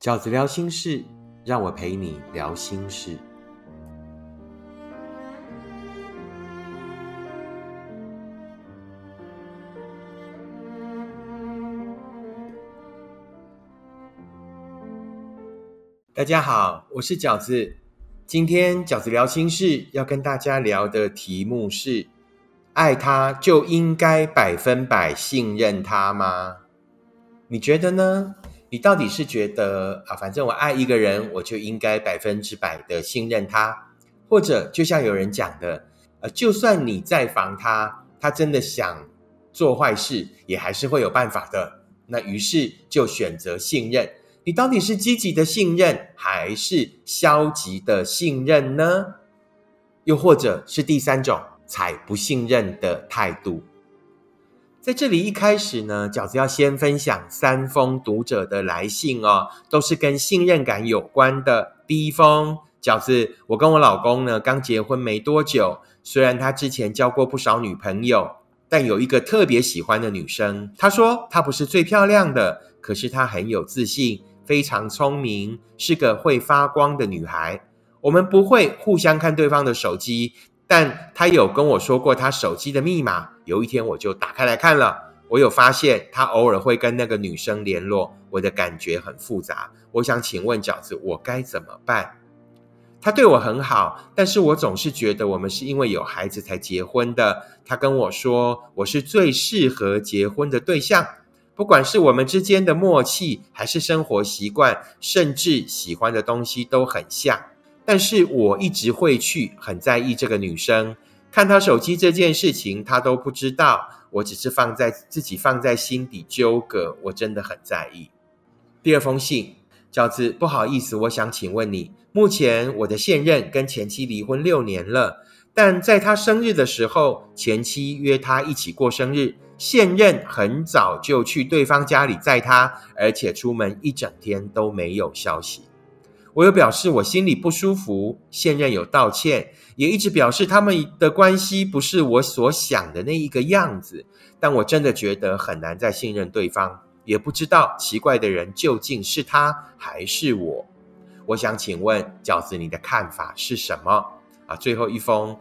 饺子聊心事，让我陪你聊心事。大家好，我是饺子。今天饺子聊心事要跟大家聊的题目是：爱他就应该百分百信任他吗？你觉得呢？你到底是觉得啊，反正我爱一个人，我就应该百分之百的信任他，或者就像有人讲的，呃，就算你在防他，他真的想做坏事，也还是会有办法的。那于是就选择信任。你到底是积极的信任，还是消极的信任呢？又或者是第三种，采不信任的态度？在这里一开始呢，饺子要先分享三封读者的来信哦，都是跟信任感有关的。第一封，饺子，我跟我老公呢刚结婚没多久，虽然他之前交过不少女朋友，但有一个特别喜欢的女生。他说她不是最漂亮的，可是她很有自信，非常聪明，是个会发光的女孩。我们不会互相看对方的手机。但他有跟我说过他手机的密码。有一天我就打开来看了，我有发现他偶尔会跟那个女生联络，我的感觉很复杂。我想请问饺子，我该怎么办？他对我很好，但是我总是觉得我们是因为有孩子才结婚的。他跟我说我是最适合结婚的对象，不管是我们之间的默契，还是生活习惯，甚至喜欢的东西都很像。但是我一直会去很在意这个女生，看她手机这件事情，她都不知道。我只是放在自己放在心底纠葛，我真的很在意。第二封信，饺子，不好意思，我想请问你，目前我的现任跟前妻离婚六年了，但在他生日的时候，前妻约他一起过生日，现任很早就去对方家里载他，而且出门一整天都没有消息。我有表示我心里不舒服，现任有道歉，也一直表示他们的关系不是我所想的那一个样子。但我真的觉得很难再信任对方，也不知道奇怪的人究竟是他还是我。我想请问饺子，你的看法是什么？啊，最后一封，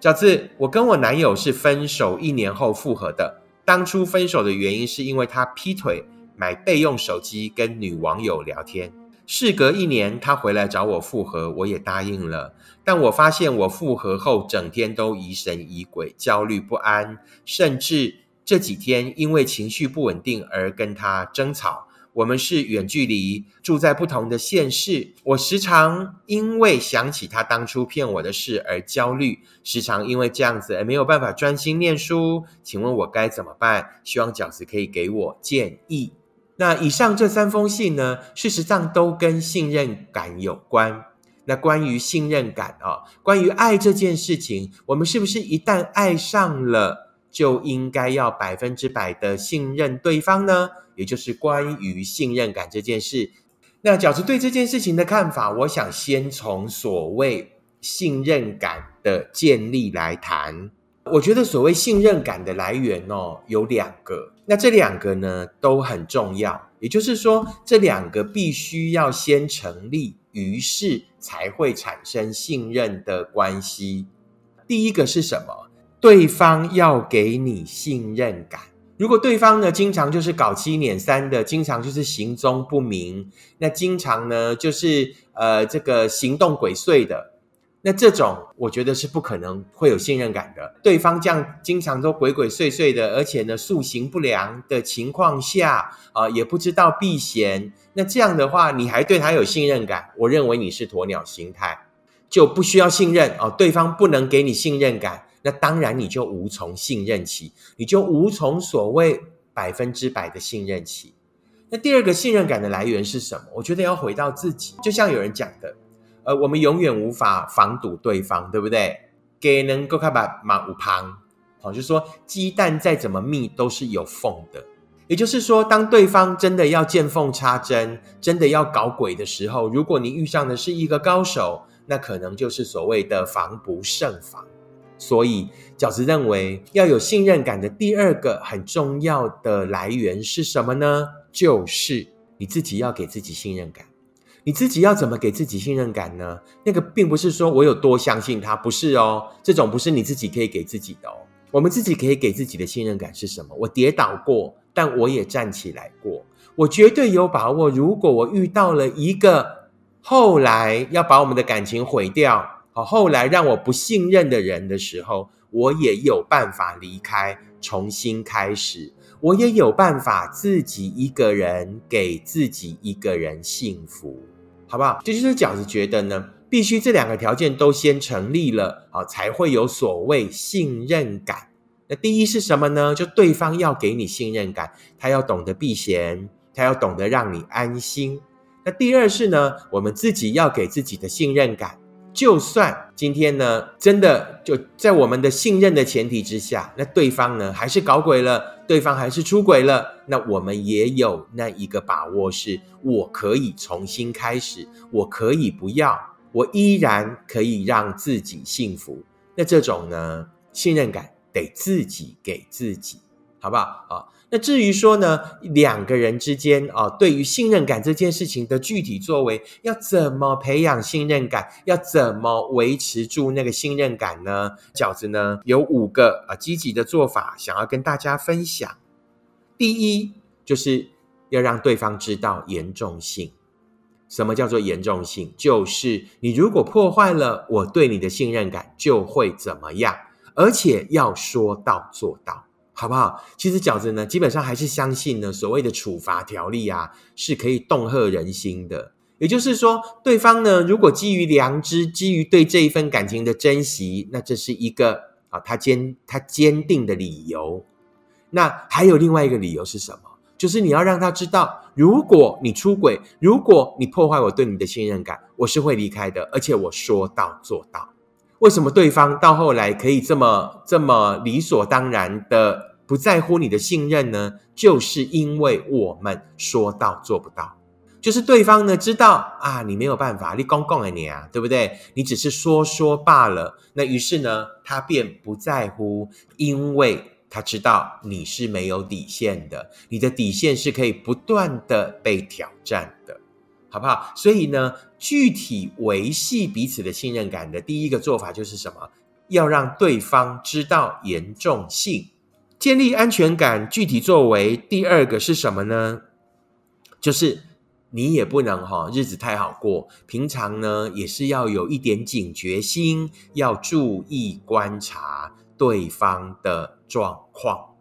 饺子，我跟我男友是分手一年后复合的。当初分手的原因是因为他劈腿，买备用手机跟女网友聊天。事隔一年，他回来找我复合，我也答应了。但我发现我复合后，整天都疑神疑鬼、焦虑不安，甚至这几天因为情绪不稳定而跟他争吵。我们是远距离，住在不同的县市。我时常因为想起他当初骗我的事而焦虑，时常因为这样子而没有办法专心念书。请问我该怎么办？希望饺子可以给我建议。那以上这三封信呢，事实上都跟信任感有关。那关于信任感啊，关于爱这件事情，我们是不是一旦爱上了，就应该要百分之百的信任对方呢？也就是关于信任感这件事。那饺子对这件事情的看法，我想先从所谓信任感的建立来谈。我觉得所谓信任感的来源哦，有两个。那这两个呢都很重要，也就是说，这两个必须要先成立，于是才会产生信任的关系。第一个是什么？对方要给你信任感。如果对方呢经常就是搞七撵三的，经常就是行踪不明，那经常呢就是呃这个行动鬼祟的。那这种我觉得是不可能会有信任感的。对方这样经常都鬼鬼祟祟的，而且呢素行不良的情况下，啊也不知道避嫌。那这样的话，你还对他有信任感？我认为你是鸵鸟心态，就不需要信任哦。对方不能给你信任感，那当然你就无从信任起，你就无从所谓百分之百的信任起。那第二个信任感的来源是什么？我觉得要回到自己，就像有人讲的。呃，我们永远无法防堵对方，对不对？给能够看把马五旁，好，就是说鸡蛋再怎么密都是有缝的。也就是说，当对方真的要见缝插针，真的要搞鬼的时候，如果你遇上的是一个高手，那可能就是所谓的防不胜防。所以，饺子认为要有信任感的第二个很重要的来源是什么呢？就是你自己要给自己信任感。你自己要怎么给自己信任感呢？那个并不是说我有多相信他，不是哦，这种不是你自己可以给自己的哦。我们自己可以给自己的信任感是什么？我跌倒过，但我也站起来过。我绝对有把握，如果我遇到了一个后来要把我们的感情毁掉，好，后来让我不信任的人的时候，我也有办法离开，重新开始。我也有办法自己一个人给自己一个人幸福，好不好？这就是饺子觉得呢，必须这两个条件都先成立了，好，才会有所谓信任感。那第一是什么呢？就对方要给你信任感，他要懂得避嫌，他要懂得让你安心。那第二是呢，我们自己要给自己的信任感。就算今天呢，真的就在我们的信任的前提之下，那对方呢还是搞鬼了，对方还是出轨了，那我们也有那一个把握，是我可以重新开始，我可以不要，我依然可以让自己幸福。那这种呢，信任感得自己给自己，好不好啊？那至于说呢，两个人之间啊，对于信任感这件事情的具体作为，要怎么培养信任感，要怎么维持住那个信任感呢？饺子呢有五个啊积极的做法，想要跟大家分享。第一，就是要让对方知道严重性。什么叫做严重性？就是你如果破坏了我对你的信任感，就会怎么样，而且要说到做到。好不好？其实饺子呢，基本上还是相信呢，所谓的处罚条例啊，是可以恫吓人心的。也就是说，对方呢，如果基于良知，基于对这一份感情的珍惜，那这是一个啊，他坚他坚定的理由。那还有另外一个理由是什么？就是你要让他知道，如果你出轨，如果你破坏我对你的信任感，我是会离开的，而且我说到做到。为什么对方到后来可以这么这么理所当然的不在乎你的信任呢？就是因为我们说到做不到，就是对方呢知道啊，你没有办法，你公公的你啊，对不对？你只是说说罢了。那于是呢，他便不在乎，因为他知道你是没有底线的，你的底线是可以不断的被挑战的。好不好？所以呢，具体维系彼此的信任感的第一个做法就是什么？要让对方知道严重性，建立安全感。具体作为第二个是什么呢？就是你也不能哈，日子太好过。平常呢，也是要有一点警觉心，要注意观察对方的状况。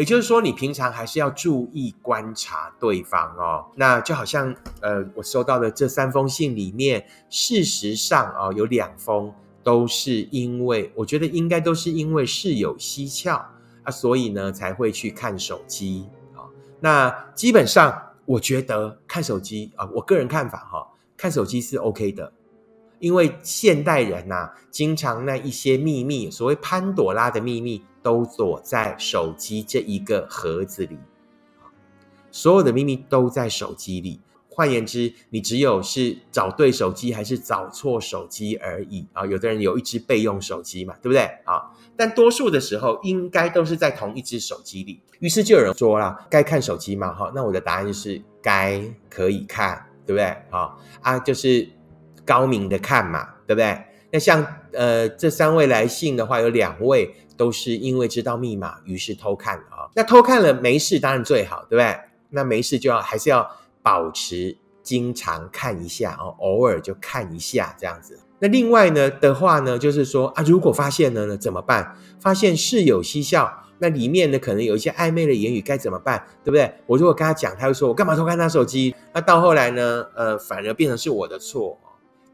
也就是说，你平常还是要注意观察对方哦。那就好像，呃，我收到的这三封信里面，事实上啊，有两封都是因为我觉得应该都是因为事有蹊跷啊，所以呢才会去看手机啊。那基本上，我觉得看手机啊，我个人看法哈，看手机是 OK 的。因为现代人呐，经常那一些秘密，所谓潘朵拉的秘密，都躲在手机这一个盒子里。所有的秘密都在手机里。换言之，你只有是找对手机，还是找错手机而已啊？有的人有一只备用手机嘛，对不对啊？但多数的时候，应该都是在同一只手机里。于是就有人说了：“该看手机吗？”哈，那我的答案是：该可以看，对不对？啊啊，就是。高明的看嘛，对不对？那像呃这三位来信的话，有两位都是因为知道密码，于是偷看啊。那偷看了没事，当然最好，对不对？那没事就要还是要保持经常看一下哦，偶尔就看一下这样子。那另外呢的话呢，就是说啊，如果发现了呢怎么办？发现事有蹊跷，那里面呢可能有一些暧昧的言语，该怎么办？对不对？我如果跟他讲，他会说我干嘛偷看他手机？那到后来呢，呃，反而变成是我的错。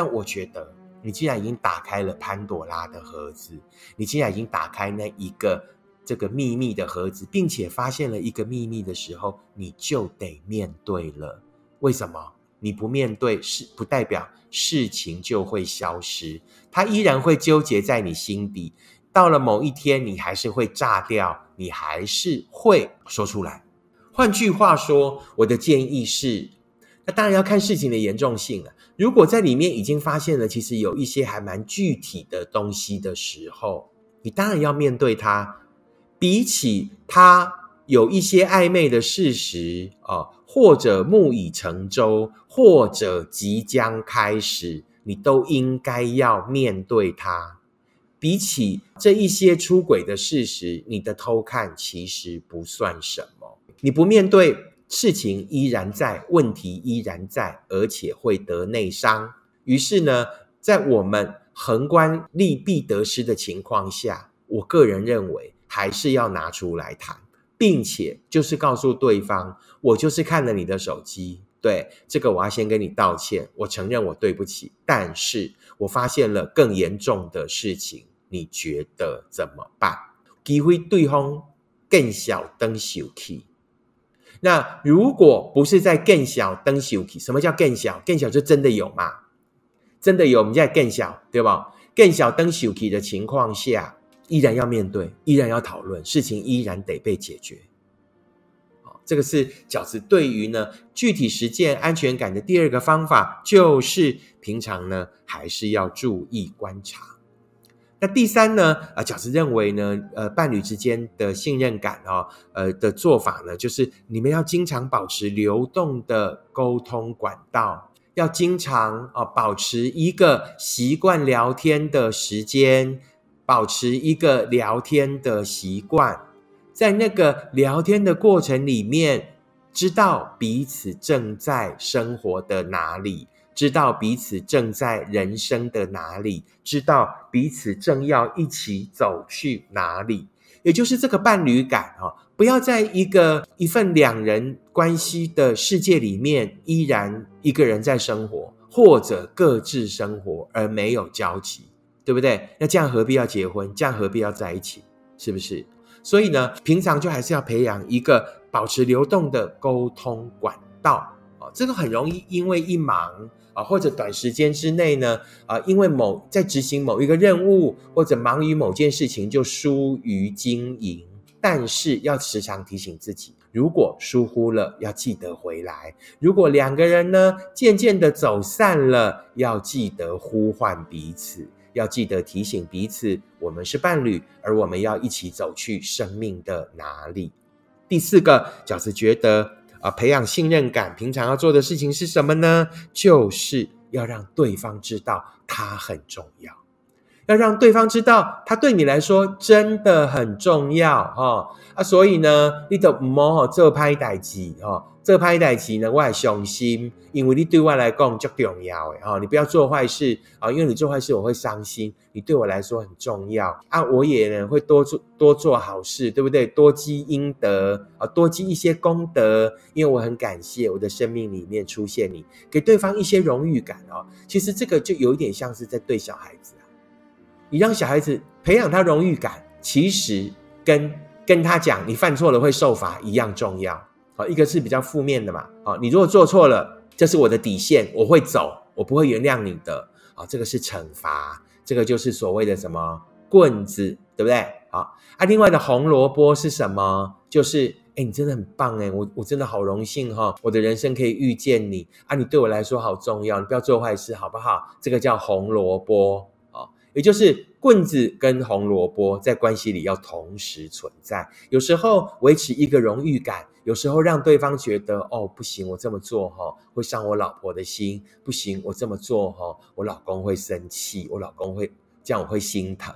但我觉得，你既然已经打开了潘朵拉的盒子，你既然已经打开那一个这个秘密的盒子，并且发现了一个秘密的时候，你就得面对了。为什么？你不面对，是不代表事情就会消失，它依然会纠结在你心底。到了某一天，你还是会炸掉，你还是会说出来。换句话说，我的建议是。那当然要看事情的严重性了。如果在里面已经发现了，其实有一些还蛮具体的东西的时候，你当然要面对它。比起他有一些暧昧的事实啊，或者木已成舟，或者即将开始，你都应该要面对它。比起这一些出轨的事实，你的偷看其实不算什么。你不面对，事情依然在，问题依然在，而且会得内伤。于是呢，在我们宏观利弊得失的情况下，我个人认为还是要拿出来谈，并且就是告诉对方，我就是看了你的手机，对这个我要先跟你道歉，我承认我对不起，但是我发现了更严重的事情。你觉得怎么办？机会对方更小登手气。那如果不是在更小登手气，什么叫更小？更小就真的有嘛？真的有，我们在更小，对吧？更小登手气的情况下，依然要面对，依然要讨论，事情依然得被解决。好，这个是饺子对于呢具体实践安全感的第二个方法，就是平常呢还是要注意观察。那第三呢？啊，饺子认为呢，呃，伴侣之间的信任感哦，呃的做法呢，就是你们要经常保持流动的沟通管道，要经常啊保持一个习惯聊天的时间，保持一个聊天的习惯，在那个聊天的过程里面，知道彼此正在生活的哪里。知道彼此正在人生的哪里，知道彼此正要一起走去哪里，也就是这个伴侣感哦，不要在一个一份两人关系的世界里面，依然一个人在生活，或者各自生活而没有交集，对不对？那这样何必要结婚？这样何必要在一起？是不是？所以呢，平常就还是要培养一个保持流动的沟通管道哦，这个很容易因为一忙。啊，或者短时间之内呢，啊，因为某在执行某一个任务，或者忙于某件事情，就疏于经营。但是要时常提醒自己，如果疏忽了，要记得回来；如果两个人呢，渐渐的走散了，要记得呼唤彼此，要记得提醒彼此，我们是伴侣，而我们要一起走去生命的哪里。第四个，饺子觉得。啊，培养信任感，平常要做的事情是什么呢？就是要让对方知道他很重要，要让对方知道他对你来说真的很重要哈啊！所以呢，你都唔好做拍代志哈。这拍代志呢，我还伤心，因为你对我来讲最重要诶，哈！你不要做坏事啊，因为你做坏事我会伤心。你对我来说很重要啊，我也呢会多做多做好事，对不对？多积阴德啊，多积一些功德，因为我很感谢我的生命里面出现你，给对方一些荣誉感哦。其实这个就有一点像是在对小孩子，你让小孩子培养他荣誉感，其实跟跟他讲你犯错了会受罚一样重要。一个是比较负面的嘛，好，你如果做错了，这是我的底线，我会走，我不会原谅你的，好，这个是惩罚，这个就是所谓的什么棍子，对不对？好，啊，另外的红萝卜是什么？就是，哎，你真的很棒，哎，我我真的好荣幸哈，我的人生可以遇见你，啊，你对我来说好重要，你不要做坏事，好不好？这个叫红萝卜，也就是棍子跟红萝卜在关系里要同时存在，有时候维持一个荣誉感。有时候让对方觉得哦不行，我这么做哈会伤我老婆的心，不行，我这么做哈我老公会生气，我老公会这样我会心疼。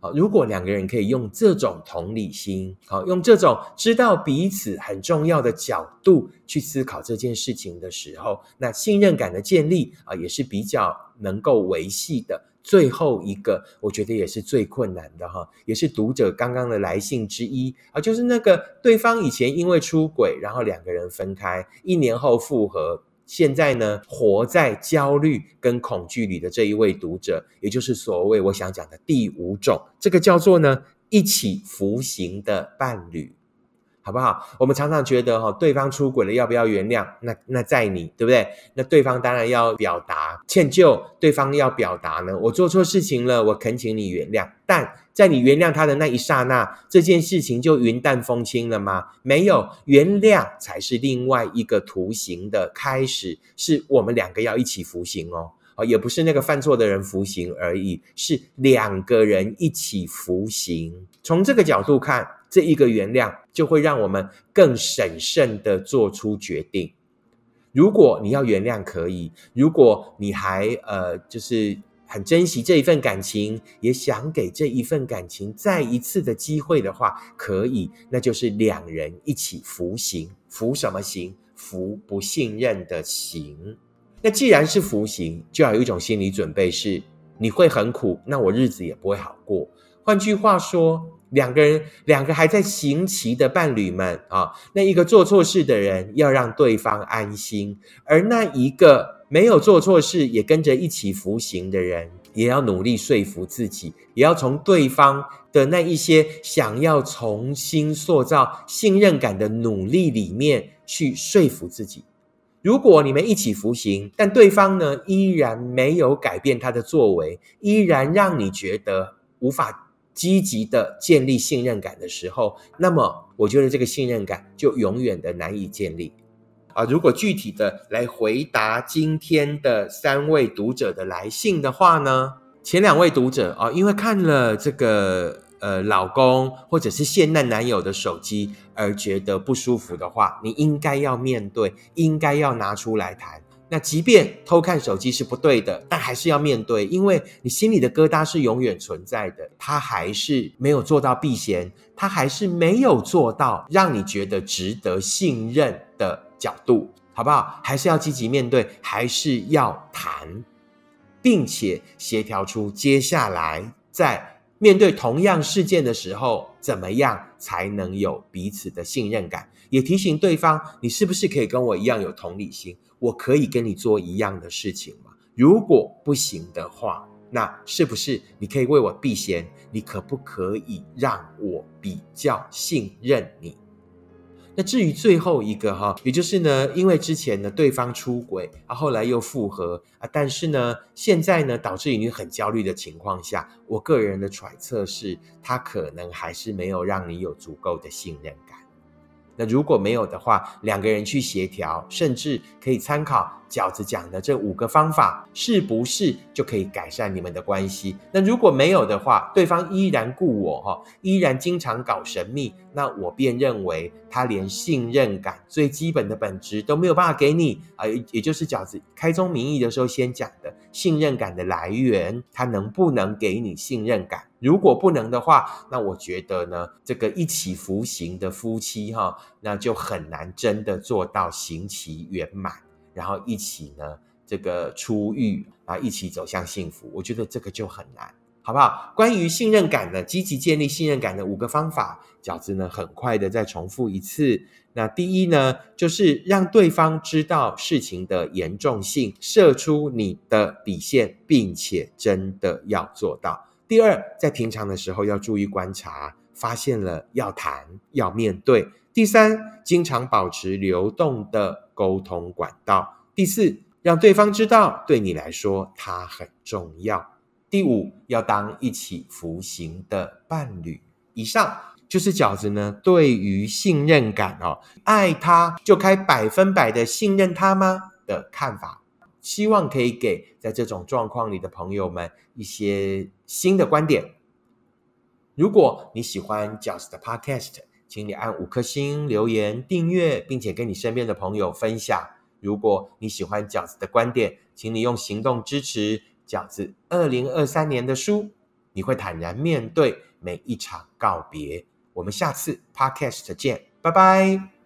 好，如果两个人可以用这种同理心，好，用这种知道彼此很重要的角度去思考这件事情的时候，那信任感的建立啊也是比较能够维系的。最后一个，我觉得也是最困难的哈，也是读者刚刚的来信之一啊，就是那个对方以前因为出轨，然后两个人分开，一年后复合，现在呢活在焦虑跟恐惧里的这一位读者，也就是所谓我想讲的第五种，这个叫做呢一起服刑的伴侣。好不好？我们常常觉得哈，对方出轨了要不要原谅？那那在你对不对？那对方当然要表达歉疚，对方要表达呢，我做错事情了，我恳请你原谅。但在你原谅他的那一刹那，这件事情就云淡风轻了吗？没有，原谅才是另外一个图形的开始，是我们两个要一起服刑哦。也不是那个犯错的人服刑而已，是两个人一起服刑。从这个角度看，这一个原谅就会让我们更审慎的做出决定。如果你要原谅，可以；如果你还呃，就是很珍惜这一份感情，也想给这一份感情再一次的机会的话，可以，那就是两人一起服刑。服什么刑？服不信任的刑。那既然是服刑，就要有一种心理准备，是你会很苦，那我日子也不会好过。换句话说，两个人，两个还在行棋的伴侣们啊，那一个做错事的人要让对方安心，而那一个没有做错事也跟着一起服刑的人，也要努力说服自己，也要从对方的那一些想要重新塑造信任感的努力里面去说服自己。如果你们一起服刑，但对方呢依然没有改变他的作为，依然让你觉得无法积极的建立信任感的时候，那么我觉得这个信任感就永远的难以建立。啊，如果具体的来回答今天的三位读者的来信的话呢，前两位读者啊，因为看了这个。呃，老公或者是现任男友的手机而觉得不舒服的话，你应该要面对，应该要拿出来谈。那即便偷看手机是不对的，但还是要面对，因为你心里的疙瘩是永远存在的。他还是没有做到避嫌，他还是没有做到让你觉得值得信任的角度，好不好？还是要积极面对，还是要谈，并且协调出接下来在。面对同样事件的时候，怎么样才能有彼此的信任感？也提醒对方，你是不是可以跟我一样有同理心？我可以跟你做一样的事情吗？如果不行的话，那是不是你可以为我避嫌？你可不可以让我比较信任你？那至于最后一个哈，也就是呢，因为之前呢对方出轨啊，后来又复合啊，但是呢，现在呢导致你很焦虑的情况下，我个人的揣测是，他可能还是没有让你有足够的信任感。那如果没有的话，两个人去协调，甚至可以参考。饺子讲的这五个方法，是不是就可以改善你们的关系？那如果没有的话，对方依然顾我哈，依然经常搞神秘，那我便认为他连信任感最基本的本质都没有办法给你啊，也就是饺子开宗明义的时候先讲的信任感的来源，他能不能给你信任感？如果不能的话，那我觉得呢，这个一起服刑的夫妻哈，那就很难真的做到刑期圆满。然后一起呢，这个出狱啊，一起走向幸福，我觉得这个就很难，好不好？关于信任感的积极建立信任感的五个方法，饺子呢很快的再重复一次。那第一呢，就是让对方知道事情的严重性，设出你的底线，并且真的要做到。第二，在平常的时候要注意观察，发现了要谈，要面对。第三，经常保持流动的。沟通管道。第四，让对方知道对你来说他很重要。第五，要当一起服刑的伴侣。以上就是饺子呢对于信任感哦，爱他就开百分百的信任他吗的看法。希望可以给在这种状况里的朋友们一些新的观点。如果你喜欢饺子的 Podcast。请你按五颗星留言、订阅，并且跟你身边的朋友分享。如果你喜欢饺子的观点，请你用行动支持饺子二零二三年的书。你会坦然面对每一场告别。我们下次 Podcast 见，拜拜。